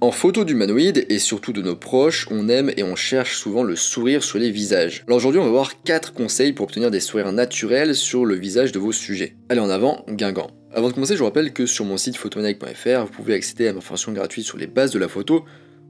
En photo d'humanoïdes et surtout de nos proches, on aime et on cherche souvent le sourire sur les visages. Alors aujourd'hui, on va voir 4 conseils pour obtenir des sourires naturels sur le visage de vos sujets. Allez en avant, Guingamp. Avant de commencer, je vous rappelle que sur mon site photomaniac.fr, vous pouvez accéder à ma formation gratuite sur les bases de la photo.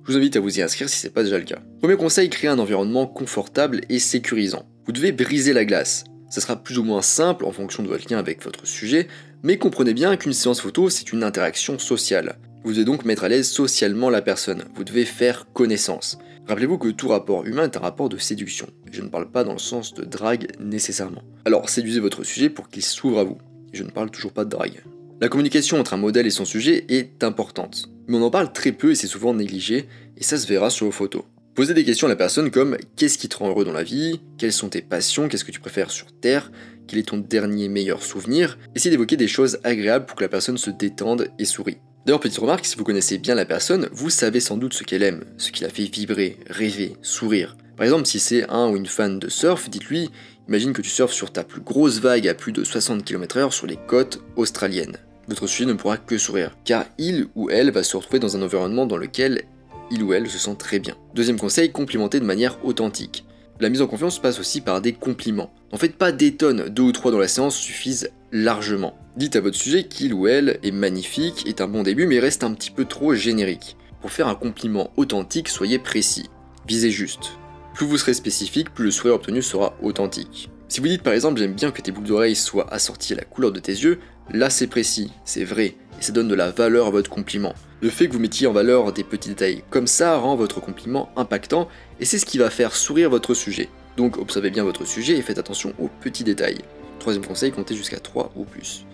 Je vous invite à vous y inscrire si ce n'est pas déjà le cas. Premier conseil, créer un environnement confortable et sécurisant. Vous devez briser la glace. Ça sera plus ou moins simple en fonction de votre lien avec votre sujet, mais comprenez bien qu'une séance photo, c'est une interaction sociale. Vous devez donc mettre à l'aise socialement la personne, vous devez faire connaissance. Rappelez-vous que tout rapport humain est un rapport de séduction, je ne parle pas dans le sens de drague nécessairement. Alors séduisez votre sujet pour qu'il s'ouvre à vous, je ne parle toujours pas de drague. La communication entre un modèle et son sujet est importante, mais on en parle très peu et c'est souvent négligé, et ça se verra sur vos photos. Posez des questions à la personne comme qu'est-ce qui te rend heureux dans la vie, quelles sont tes passions, qu'est-ce que tu préfères sur Terre, quel est ton dernier meilleur souvenir? Essayez d'évoquer des choses agréables pour que la personne se détende et sourie. D'ailleurs, petite remarque, si vous connaissez bien la personne, vous savez sans doute ce qu'elle aime, ce qui la fait vibrer, rêver, sourire. Par exemple, si c'est un ou une fan de surf, dites-lui Imagine que tu surfes sur ta plus grosse vague à plus de 60 km/h sur les côtes australiennes. Votre sujet ne pourra que sourire, car il ou elle va se retrouver dans un environnement dans lequel il ou elle se sent très bien. Deuxième conseil, complimenter de manière authentique. La mise en confiance passe aussi par des compliments. En fait, pas des tonnes, deux ou trois dans la séance suffisent largement. Dites à votre sujet qu'il ou elle est magnifique, est un bon début, mais reste un petit peu trop générique. Pour faire un compliment authentique, soyez précis. Visez juste. Plus vous serez spécifique, plus le sourire obtenu sera authentique. Si vous dites par exemple j'aime bien que tes boucles d'oreilles soient assorties à la couleur de tes yeux, là c'est précis, c'est vrai, et ça donne de la valeur à votre compliment. Le fait que vous mettiez en valeur des petits détails comme ça rend votre compliment impactant et c'est ce qui va faire sourire votre sujet. Donc observez bien votre sujet et faites attention aux petits détails. Troisième conseil, comptez jusqu'à 3 ou plus.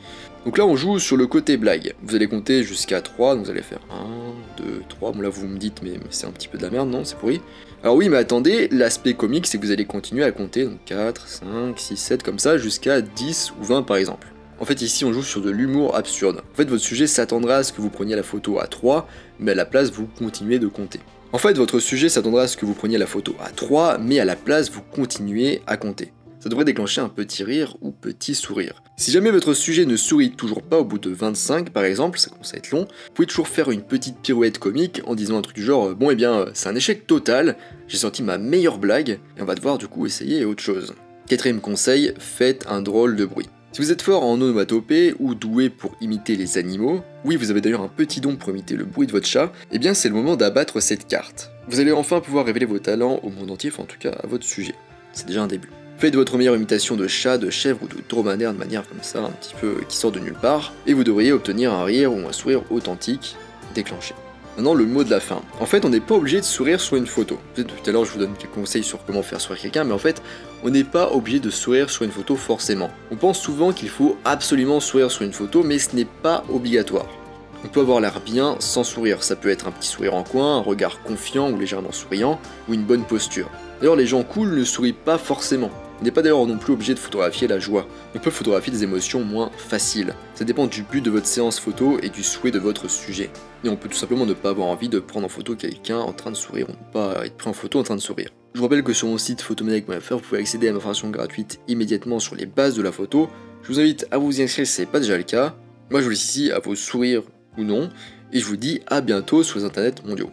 Donc là on joue sur le côté blague. Vous allez compter jusqu'à 3, donc vous allez faire 1, 2, 3. Bon là vous me dites mais c'est un petit peu de la merde, non? C'est pourri Alors oui mais attendez, l'aspect comique c'est que vous allez continuer à compter, donc 4, 5, 6, 7 comme ça, jusqu'à 10 ou 20 par exemple. En fait, ici, on joue sur de l'humour absurde. En fait, votre sujet s'attendra à ce que vous preniez la photo à 3, mais à la place, vous continuez de compter. En fait, votre sujet s'attendra à ce que vous preniez la photo à 3, mais à la place, vous continuez à compter. Ça devrait déclencher un petit rire ou petit sourire. Si jamais votre sujet ne sourit toujours pas au bout de 25 par exemple, ça commence à être long, vous pouvez toujours faire une petite pirouette comique en disant un truc du genre Bon, eh bien, c'est un échec total, j'ai sorti ma meilleure blague, et on va devoir du coup essayer autre chose. Quatrième conseil, faites un drôle de bruit. Si vous êtes fort en onomatopée ou doué pour imiter les animaux, oui vous avez d'ailleurs un petit don pour imiter le bruit de votre chat, eh bien c'est le moment d'abattre cette carte. Vous allez enfin pouvoir révéler vos talents au monde entier, enfin en tout cas à votre sujet. C'est déjà un début. Faites votre meilleure imitation de chat, de chèvre ou de dromadaire de manière comme ça, un petit peu qui sort de nulle part, et vous devriez obtenir un rire ou un sourire authentique déclenché. Maintenant, le mot de la fin. En fait, on n'est pas obligé de sourire sur une photo. Tout à l'heure, je vous donne quelques conseils sur comment faire sourire quelqu'un, mais en fait, on n'est pas obligé de sourire sur une photo forcément. On pense souvent qu'il faut absolument sourire sur une photo, mais ce n'est pas obligatoire. On peut avoir l'air bien sans sourire. Ça peut être un petit sourire en coin, un regard confiant ou légèrement souriant, ou une bonne posture. D'ailleurs, les gens cool ne sourient pas forcément. On n'est pas d'ailleurs non plus obligé de photographier la joie. On peut photographier des émotions moins faciles. Ça dépend du but de votre séance photo et du souhait de votre sujet. Et on peut tout simplement ne pas avoir envie de prendre en photo quelqu'un en train de sourire, ou ne pas être pris en photo en train de sourire. Je vous rappelle que sur mon site photomaniac.fr, vous pouvez accéder à ma formation gratuite immédiatement sur les bases de la photo. Je vous invite à vous y inscrire si ce n'est pas déjà le cas. Moi je vous laisse ici à vos sourires ou non, et je vous dis à bientôt sur les internets mondiaux.